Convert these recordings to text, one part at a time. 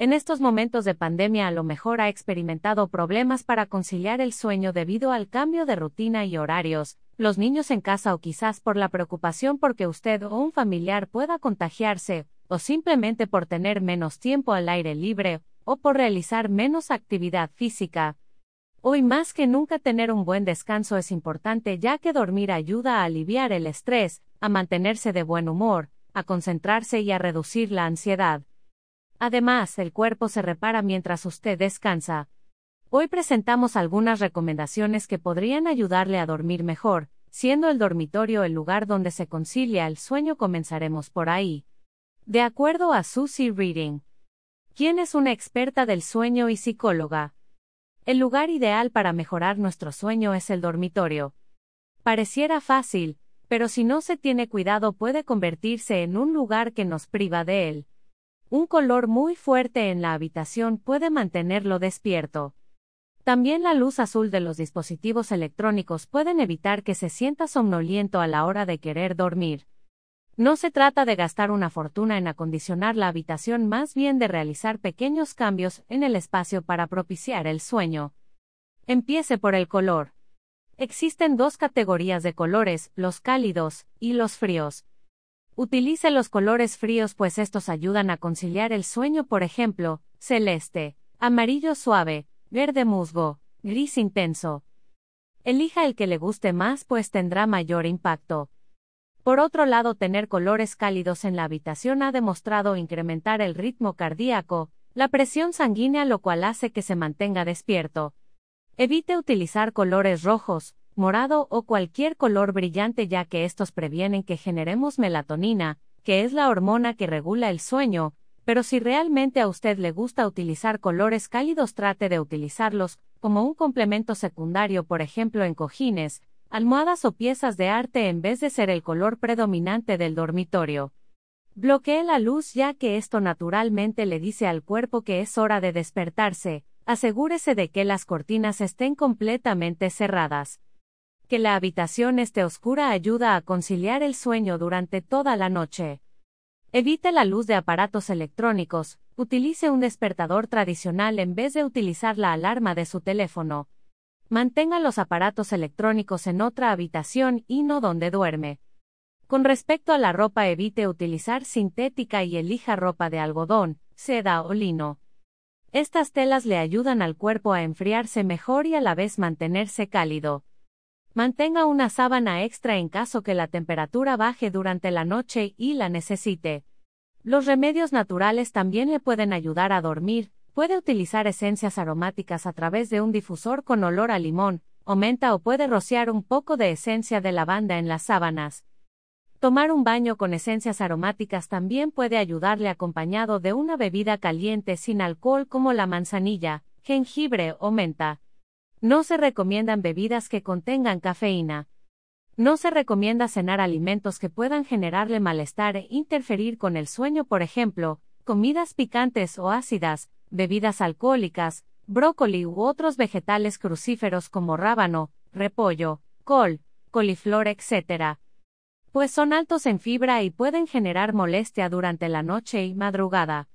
En estos momentos de pandemia a lo mejor ha experimentado problemas para conciliar el sueño debido al cambio de rutina y horarios, los niños en casa o quizás por la preocupación porque usted o un familiar pueda contagiarse, o simplemente por tener menos tiempo al aire libre, o por realizar menos actividad física. Hoy más que nunca tener un buen descanso es importante ya que dormir ayuda a aliviar el estrés, a mantenerse de buen humor, a concentrarse y a reducir la ansiedad. Además, el cuerpo se repara mientras usted descansa. Hoy presentamos algunas recomendaciones que podrían ayudarle a dormir mejor, siendo el dormitorio el lugar donde se concilia el sueño. Comenzaremos por ahí. De acuerdo a Susie Reading, quien es una experta del sueño y psicóloga, el lugar ideal para mejorar nuestro sueño es el dormitorio. Pareciera fácil, pero si no se tiene cuidado puede convertirse en un lugar que nos priva de él. Un color muy fuerte en la habitación puede mantenerlo despierto. También la luz azul de los dispositivos electrónicos pueden evitar que se sienta somnoliento a la hora de querer dormir. No se trata de gastar una fortuna en acondicionar la habitación, más bien de realizar pequeños cambios en el espacio para propiciar el sueño. Empiece por el color. Existen dos categorías de colores, los cálidos y los fríos. Utilice los colores fríos pues estos ayudan a conciliar el sueño, por ejemplo, celeste, amarillo suave, verde musgo, gris intenso. Elija el que le guste más pues tendrá mayor impacto. Por otro lado, tener colores cálidos en la habitación ha demostrado incrementar el ritmo cardíaco, la presión sanguínea lo cual hace que se mantenga despierto. Evite utilizar colores rojos, morado o cualquier color brillante ya que estos previenen que generemos melatonina, que es la hormona que regula el sueño, pero si realmente a usted le gusta utilizar colores cálidos trate de utilizarlos como un complemento secundario por ejemplo en cojines, almohadas o piezas de arte en vez de ser el color predominante del dormitorio. Bloquee la luz ya que esto naturalmente le dice al cuerpo que es hora de despertarse, asegúrese de que las cortinas estén completamente cerradas. Que la habitación esté oscura ayuda a conciliar el sueño durante toda la noche. Evite la luz de aparatos electrónicos, utilice un despertador tradicional en vez de utilizar la alarma de su teléfono. Mantenga los aparatos electrónicos en otra habitación y no donde duerme. Con respecto a la ropa evite utilizar sintética y elija ropa de algodón, seda o lino. Estas telas le ayudan al cuerpo a enfriarse mejor y a la vez mantenerse cálido. Mantenga una sábana extra en caso que la temperatura baje durante la noche y la necesite. Los remedios naturales también le pueden ayudar a dormir, puede utilizar esencias aromáticas a través de un difusor con olor a limón, o menta o puede rociar un poco de esencia de lavanda en las sábanas. Tomar un baño con esencias aromáticas también puede ayudarle acompañado de una bebida caliente sin alcohol como la manzanilla, jengibre o menta. No se recomiendan bebidas que contengan cafeína. No se recomienda cenar alimentos que puedan generarle malestar e interferir con el sueño, por ejemplo, comidas picantes o ácidas, bebidas alcohólicas, brócoli u otros vegetales crucíferos como rábano, repollo, col, coliflor, etc. Pues son altos en fibra y pueden generar molestia durante la noche y madrugada.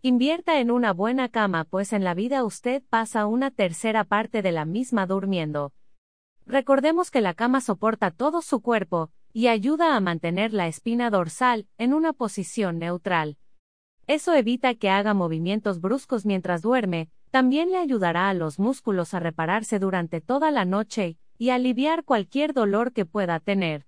Invierta en una buena cama, pues en la vida usted pasa una tercera parte de la misma durmiendo. Recordemos que la cama soporta todo su cuerpo, y ayuda a mantener la espina dorsal en una posición neutral. Eso evita que haga movimientos bruscos mientras duerme, también le ayudará a los músculos a repararse durante toda la noche, y aliviar cualquier dolor que pueda tener.